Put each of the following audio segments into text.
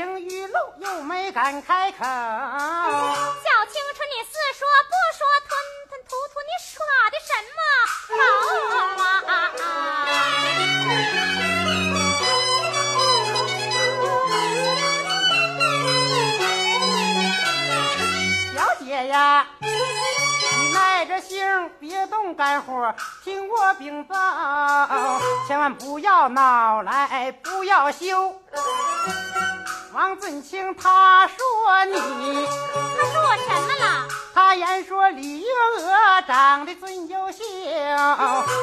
情欲露又没敢开口。小青春你似说不说吞吞吐吐你耍的什么？好啊。表姐呀你耐着性别动肝火听我禀报千万不要闹来不要羞。王尊清他说你，他说什么了？他言说李月娥长得最优秀，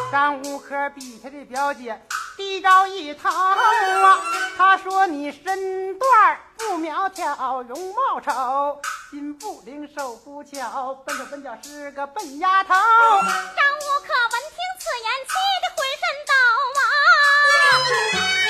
张五科比他的表姐低着一头啊。他说你身段不苗条，容貌丑，心不灵，手不巧，笨手笨脚是个笨丫头。张五科闻听此言，气得浑身抖啊！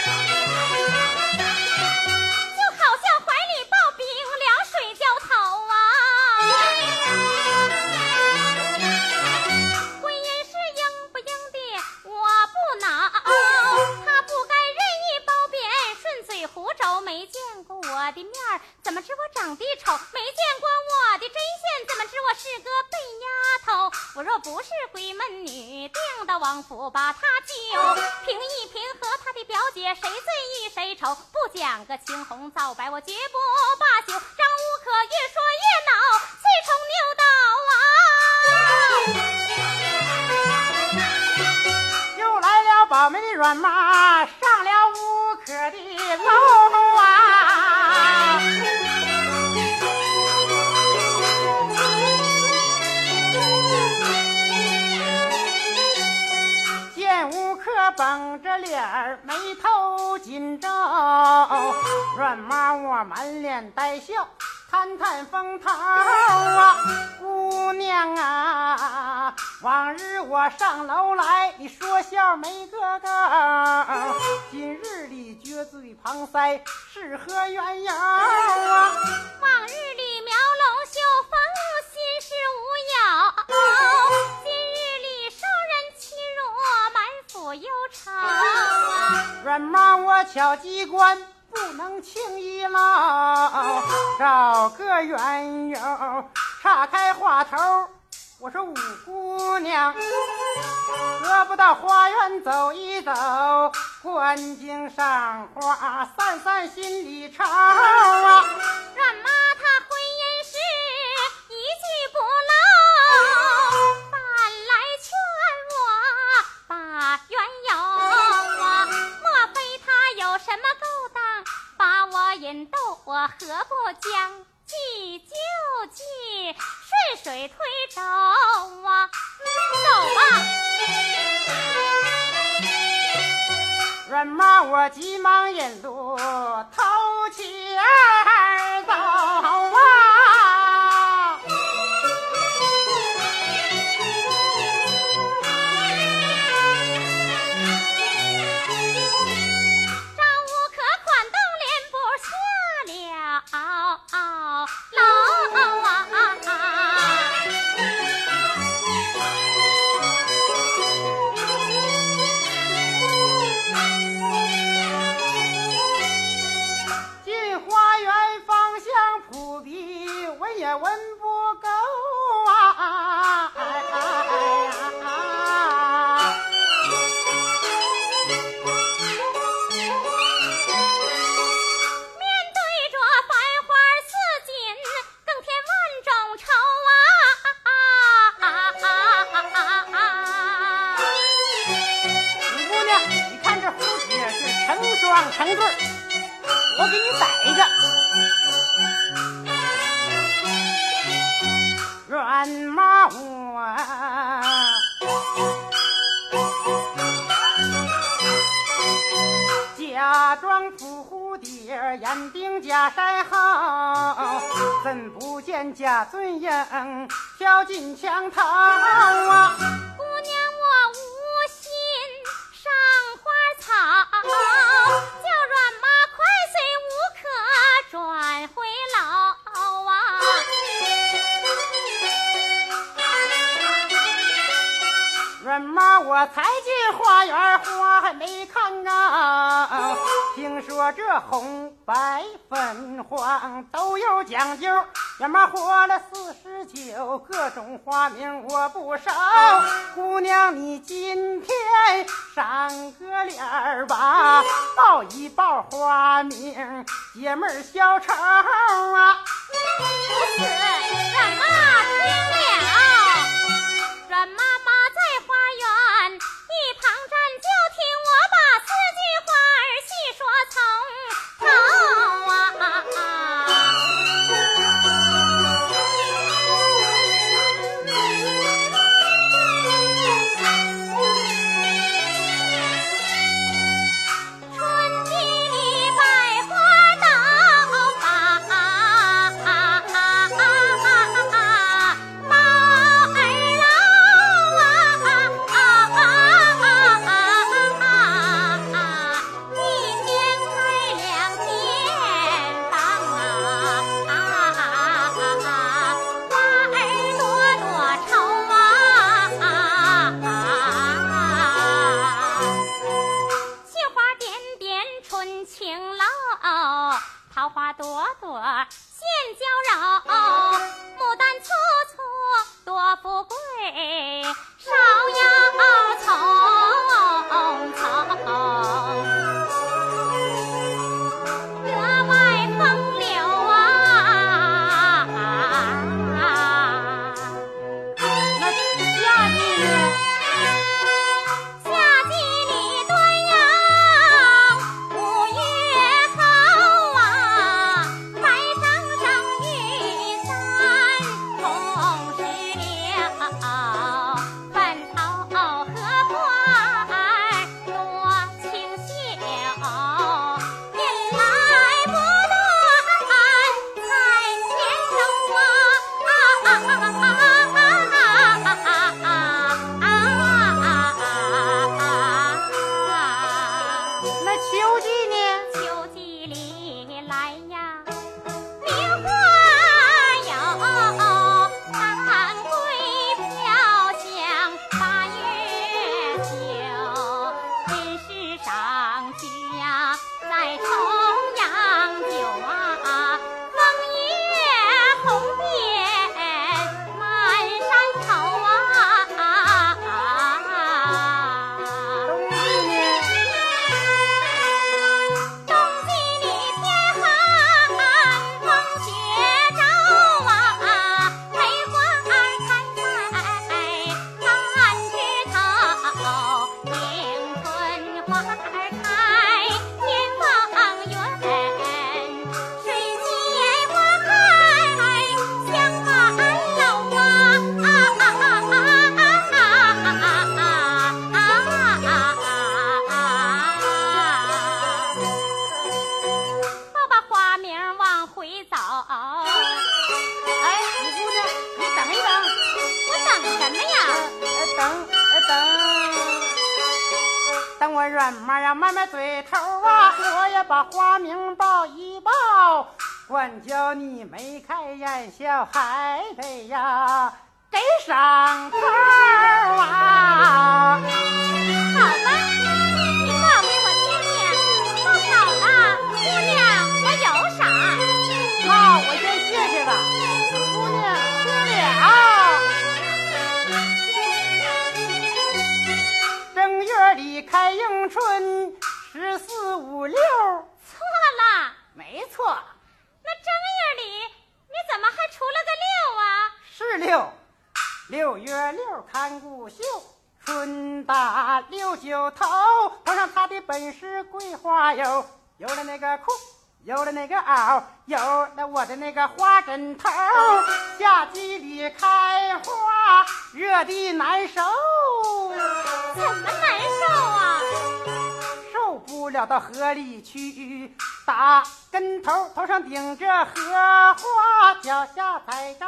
笑。探探风头啊，姑娘啊，往日我上楼来，你说笑没个够，今日里撅嘴旁腮，是何缘由啊？往日里描龙绣凤，心事无有；今日里受人欺辱，满腹忧愁啊！软马我巧机关。情一老，找个缘由，岔开话头。我说五姑娘，得不到花园走一走，观景赏花，散散心里愁啊。软妈引逗，我何不将计就计，顺水推舟啊？走吧，软妈，我急忙引路，头前儿走啊！不见贾尊英跳进墙头啊？姑娘，我无心上花草，叫软妈快随无可转回楼啊！软妈，我才进花园，花还没看啊！听说这红白粉黄都有讲究，爷们活了四十九，各种花名我不少。姑娘，你今天赏个脸吧，报一报花名，爷们儿消愁啊！不是，软妈听了，什么 high. 六月六看谷秀，春打六九头，头上他的本是桂花油，有了那个裤，有了那个袄，有了我的那个花枕头。夏季里开花，热的难受，怎么难受啊？不了到河里去打跟头，头上顶着荷花，脚下踩着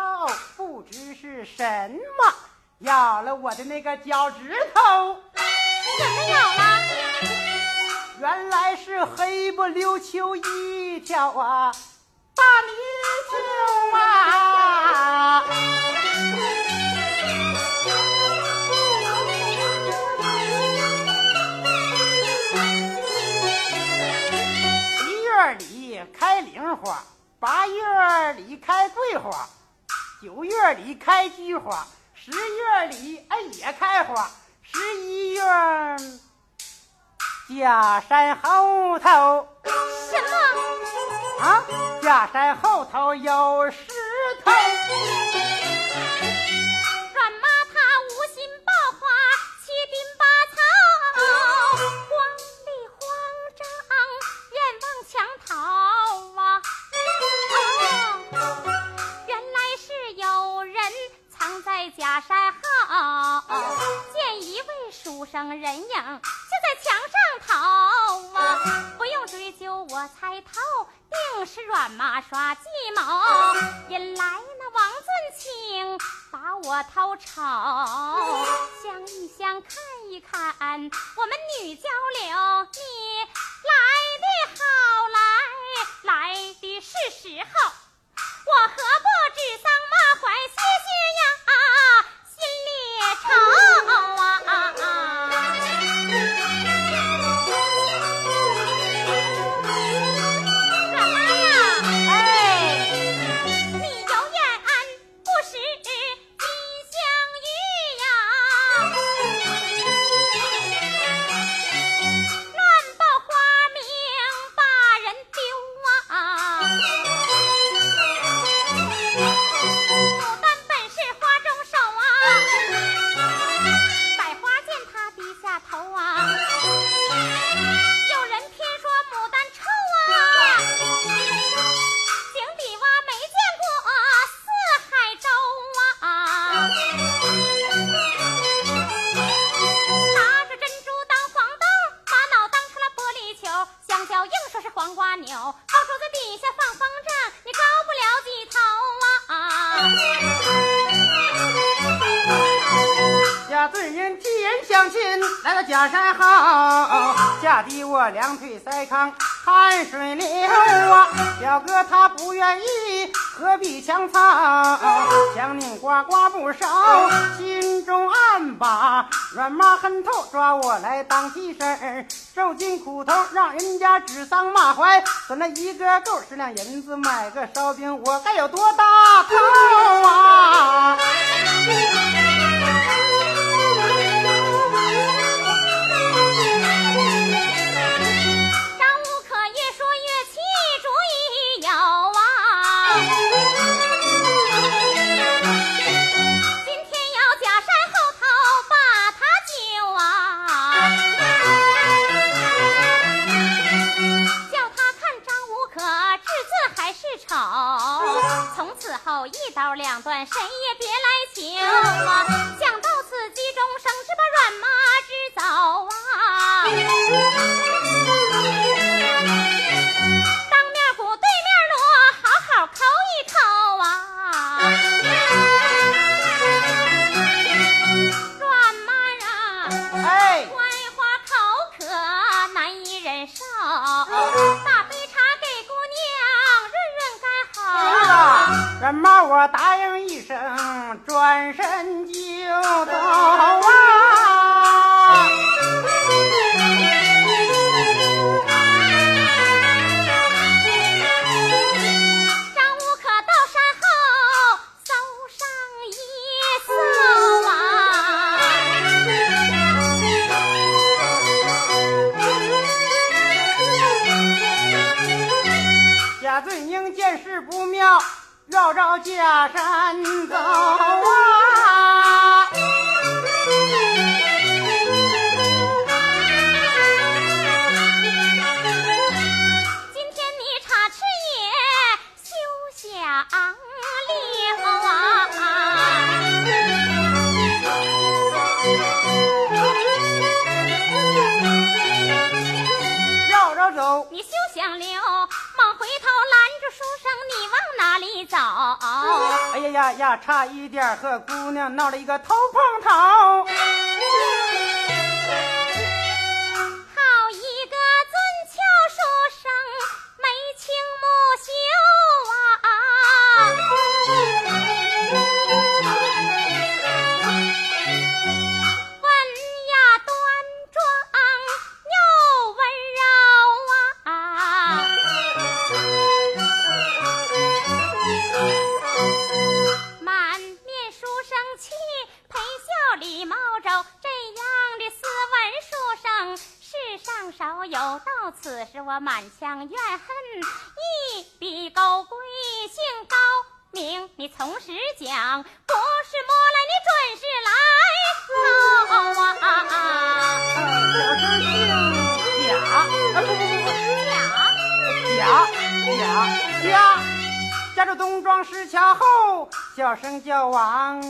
不知是什么，咬了我的那个脚趾头。怎么咬了？原来是黑不溜秋一条啊，大泥鳅啊！花八月里开桂花九月里开菊花十月里哎也开花十一月假山后头。什么？啊假山后头有石头。茶。来当替身儿，受尽苦头，让人家指桑骂槐。省那一个够十两银子，买个烧饼，我该有多大头啊！谁呀？见势不妙，绕绕假山走啊！今天你插翅也休想溜绕绕走，你休想溜，你往哪里走？哎呀呀呀，差一点和姑娘闹了一个头碰头。上少有。到此时我满腔怨恨，一笔勾归，姓高名，你从实讲，不是摸来，你准是来偷啊！小生姓贾，啊不不不不，假贾贾贾，家住东庄石桥后，小生叫王。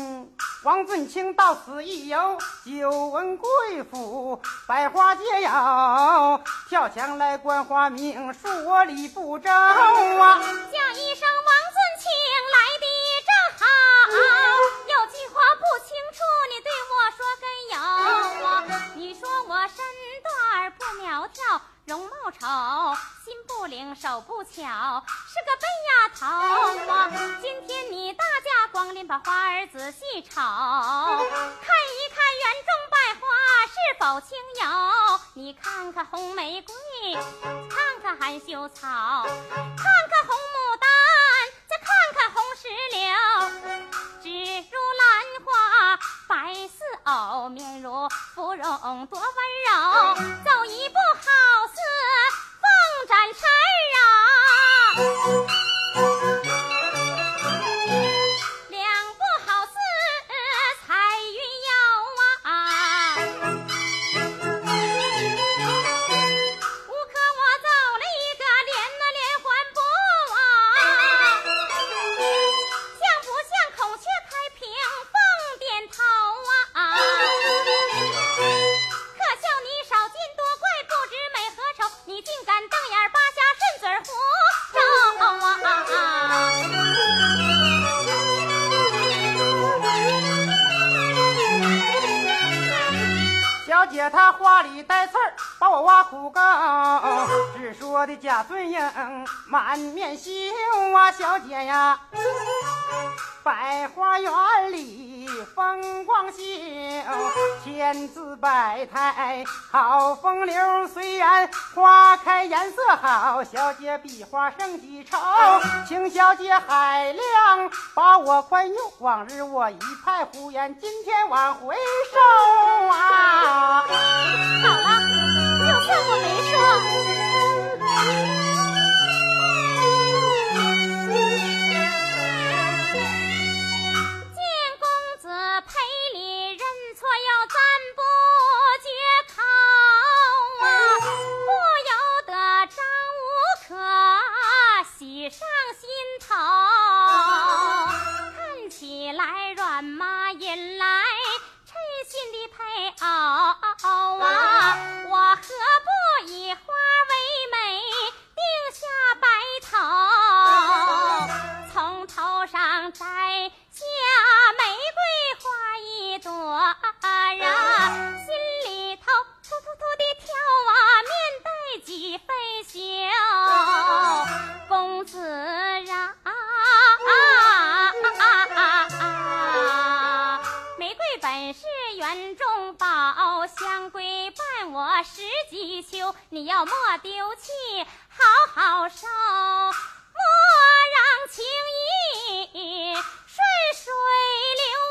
王尊清到此一游，久闻贵府百花皆有，跳墙来观花名，恕我礼不周啊！叫一声王尊清来的正好，有句话不清楚，你对我说根有啊。你说我身段不苗条，容貌丑，心不灵，手不巧，是个笨丫头啊。今天你大驾光临，把花儿仔细瞅，看一看园中百花是否清幽。你看看红玫瑰，看看含羞草，看看红牡丹，再看看红石榴，好风流。虽然花开颜色好，小姐比花胜几筹。请小姐海量把我宽宥，往日我一派胡言，今天往回收啊！好了，就算我没说。一杯酒公子啊啊啊啊啊啊玫瑰本是园中宝香闺伴我十几秋你要莫丢弃好好收莫让情意顺水流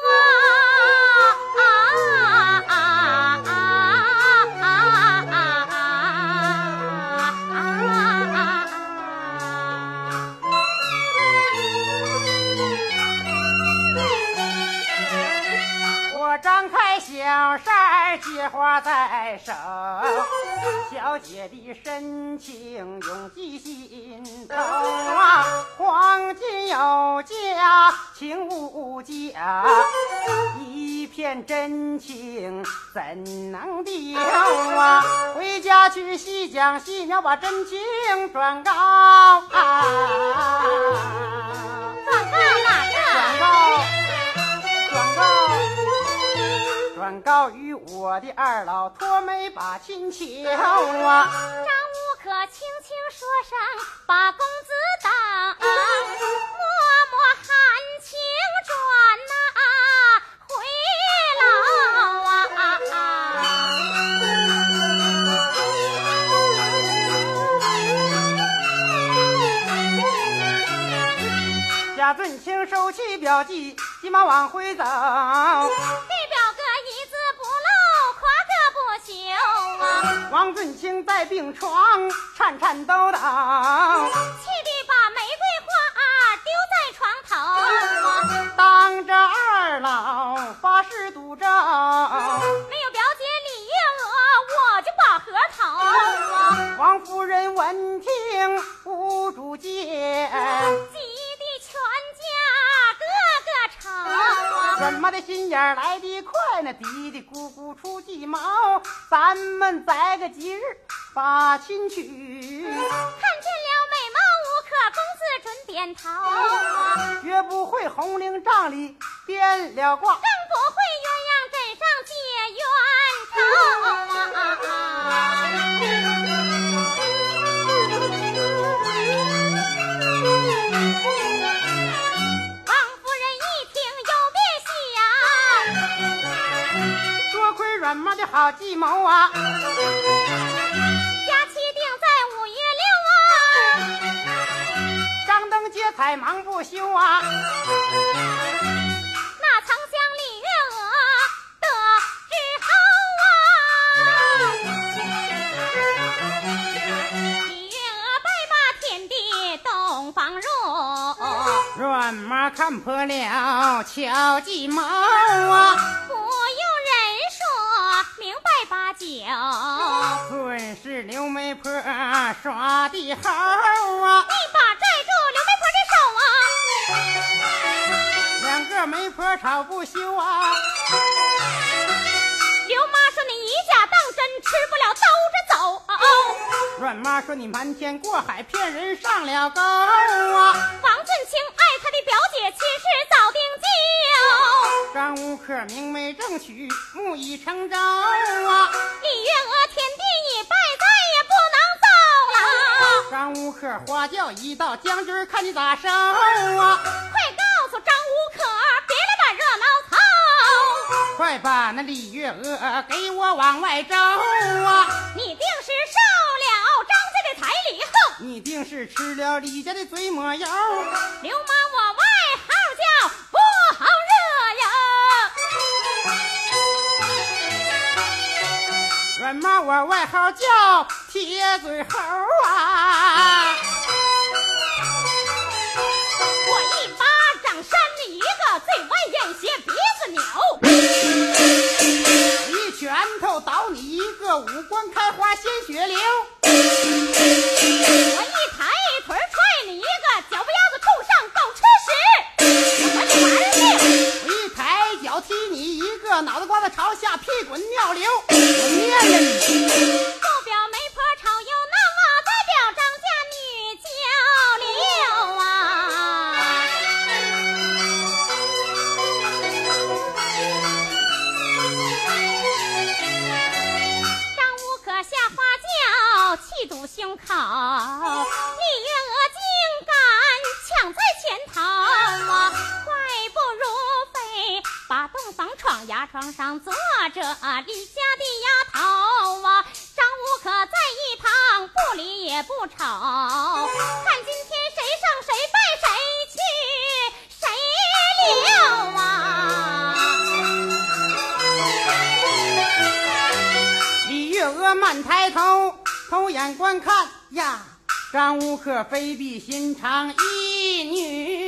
花在手，小姐的深情永记心头啊！黄金有价，情无价，一片真情怎能丢啊？回家去细讲细描，把真情转告啊！转告哪个？转告，转告，转告于我的二老托媒把亲求啊！张五可轻轻说声把公子等，默默含情转呐、回老贾尊清收起表记，急忙往回走。啊！王尊清在病床颤颤抖抖，气得把玫瑰花丢在床头啊！当着二老发誓赌咒。没有表姐李月娥，我就把河头啊！王夫人闻听无主见，急得全家个个吵啊！怎么的心眼儿来得快呢？嘀嘀咕咕出计谋，咱们择个吉日把亲娶。看见了美貌无可，公子准点头啊！绝不会红绫帐里变了卦，更不会鸳鸯枕上结冤仇啊！好计谋啊！假期定在五月六啊，张灯结彩忙不休啊！那李月娥得之后啊，李月娥拜把天地洞房入。阮妈看破了巧计谋啊！八九。顿时刘媒婆耍的好啊！一把拽住刘媒婆的手啊！两个媒婆吵不休啊！刘妈说你以假当真，吃不了兜着走。阮妈说你瞒天过海骗人上了钩啊！王俊清爱他的表姐，亲事早定就。张无可明媒正娶，木已成舟啊！李月娥天地已拜，再也不能走了。张无可花轿一到，将军看你咋收啊！快告诉张无可，别来把热闹凑。快把那李月娥给我往外招啊！你定是受了张家的彩礼后，你定是吃了李家的嘴抹油。流氓呀。阮妈我外号叫铁嘴猴啊！我一巴掌扇你一个嘴歪眼斜鼻子扭，一拳头倒你一个五官开花鲜血流。脑袋瓜子朝下，屁滚尿流。我念着你，不表媒婆吵又代表张家女交流啊。张无可下花轿，气堵胸口。李月娥竟敢抢在前头啊！房窗牙床上坐着李家的丫头啊，张无可在一旁不理也不吵，看今天谁胜谁败谁去谁留啊！李月娥慢抬头，偷眼观看呀，张无可非比寻常一女。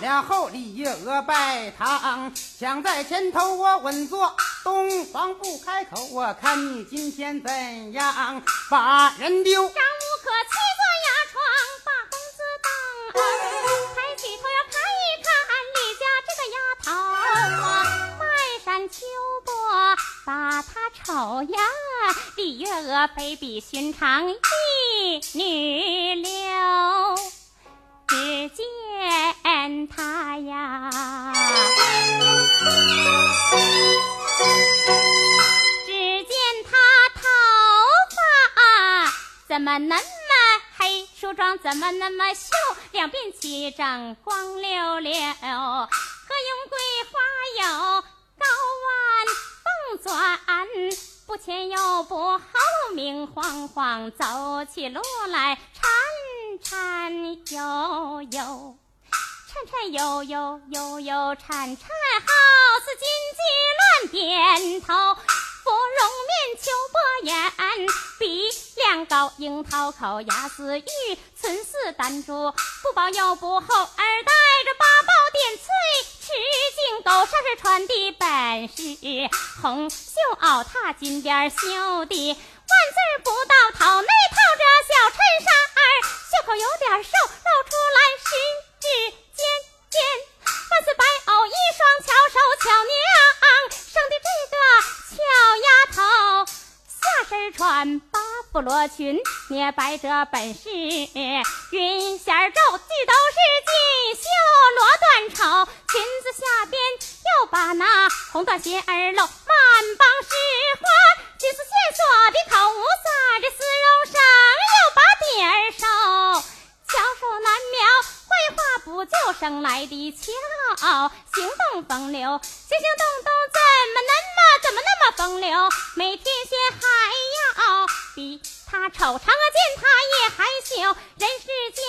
了后，李月娥拜堂，抢在前头，我稳坐东房不开口。我看你今天怎样把人丢？张无可七坐牙床把公子等，抬起头要看一看李家这个丫头啊，满山秋波把她瞅呀，李月娥非比寻常一女流。只见她呀，只见他头发怎么那么黑，梳妆怎么那么秀，两鬓齐整光溜溜，何用桂花油，高弯凤钻，不前又不后，明晃晃，走起路来颤颤悠悠，颤颤悠悠，悠悠颤颤，好似金鸡乱点头。芙蓉面，秋波眼，鼻梁高，樱桃口，牙似玉，唇似丹珠，不薄又不厚，耳带着八宝点翠，赤颈狗上是穿的本是红袖袄，踏金边绣的万字不到头，内套着小衬衫儿，袖口有点瘦，露出来十指尖尖，万似白藕一双，巧手巧娘，生的这个俏丫头。下身穿八布罗裙，捏摆着本是云线儿皱，俱都是锦绣罗缎绸。裙子下边又把那红缎鞋儿露，满帮是花，金丝线锁的口无撒这丝绒绳，又把底儿收。巧手难描，绘画不就生来的巧，行动风流，行行动动怎么那么怎么那么风流？没天仙还要比她丑，嫦娥见他也害羞。人世间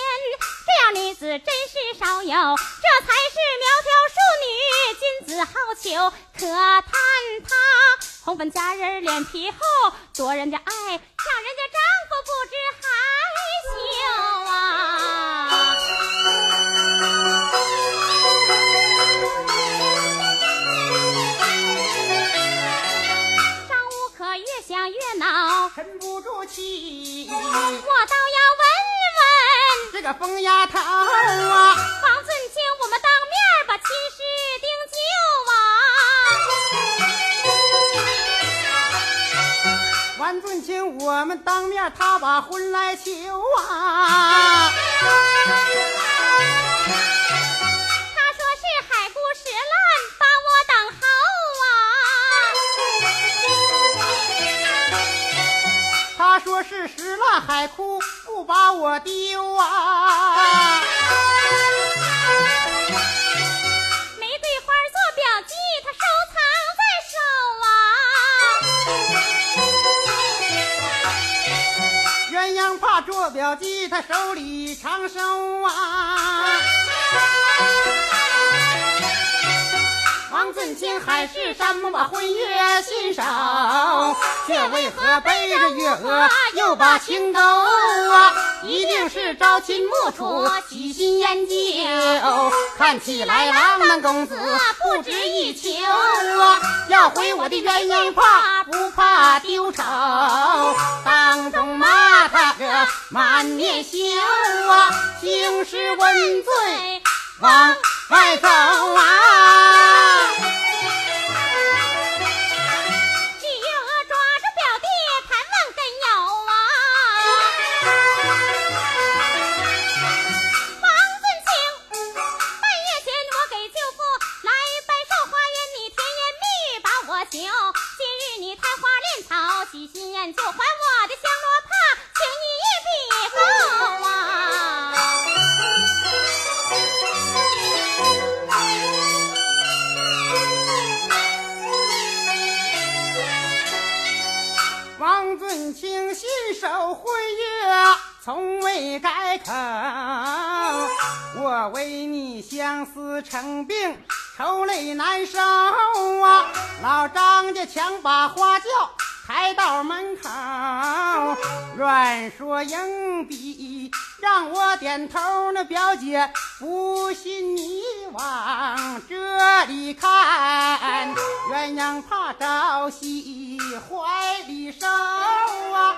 这样女子真是少有，这才是苗条淑女，君子好逑。可叹她红粉佳人脸皮厚，夺人家爱，我倒要问问这个疯丫头啊，王尊卿，我们当面把亲事定就啊！万尊卿，我们当面他把婚来求啊。说是石烂海枯，不把我丢啊。玫瑰花做表记，他收藏在手啊！鸳鸯帕做表记，他手里常收啊。王尊卿海誓山盟把婚约信守，却为何背着月娥又把情勾啊？一定是朝秦暮楚，喜新厌旧。看起来郎门公子不值一求啊！要回我的鸳鸯怕不怕丢丑？当众骂他个满面羞啊！兴师问罪往外走啊！改口。我为你相思成病，愁泪难收啊！老张家强把花轿。抬到门口，乱说硬逼，让我点头。那表姐不信，你往这里看，鸳鸯怕朝夕怀里收啊。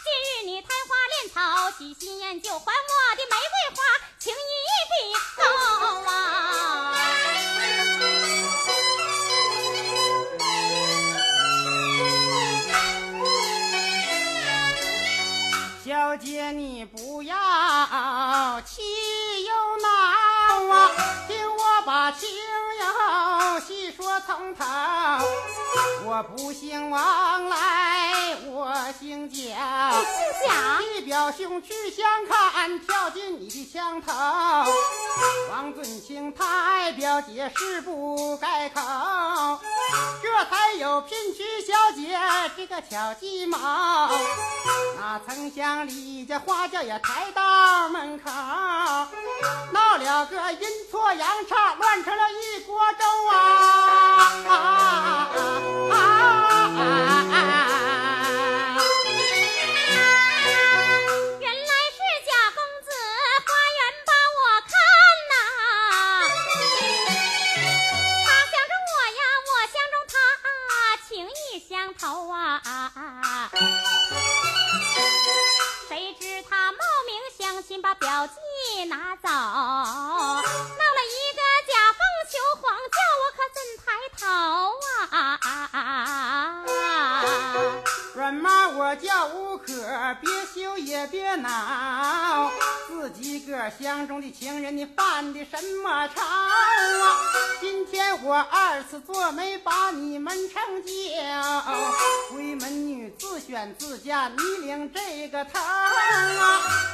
你贪花恋草，细心研究，还我的玫瑰花，情意比高啊！小姐你不要气又恼啊，听我把情要细说从头。我不姓王来，我姓蒋。你姓蒋？你表兄去相看，跳进你的枪头。王尊卿太表姐誓不改口，这才有聘娶小姐这个巧计谋。哪曾想李家花轿也抬到门口，闹了个阴错阳差，乱成了一锅粥啊！啊自选自嫁，你领这个头啊？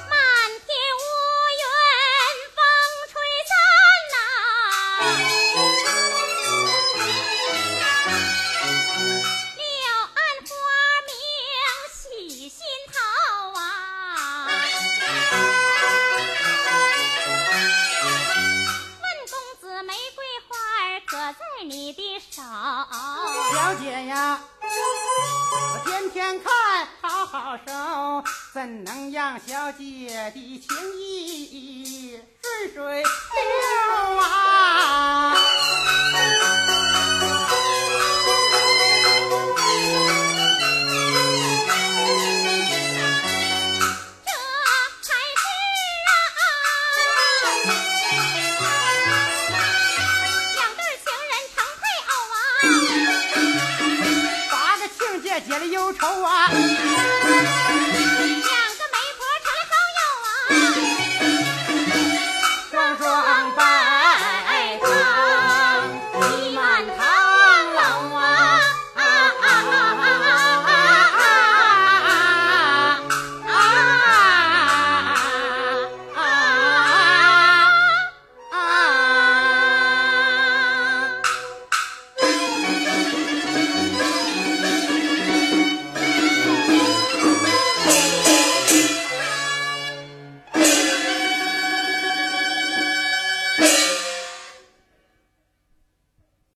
好手，怎能让小姐的情意顺水流啊？忧愁啊！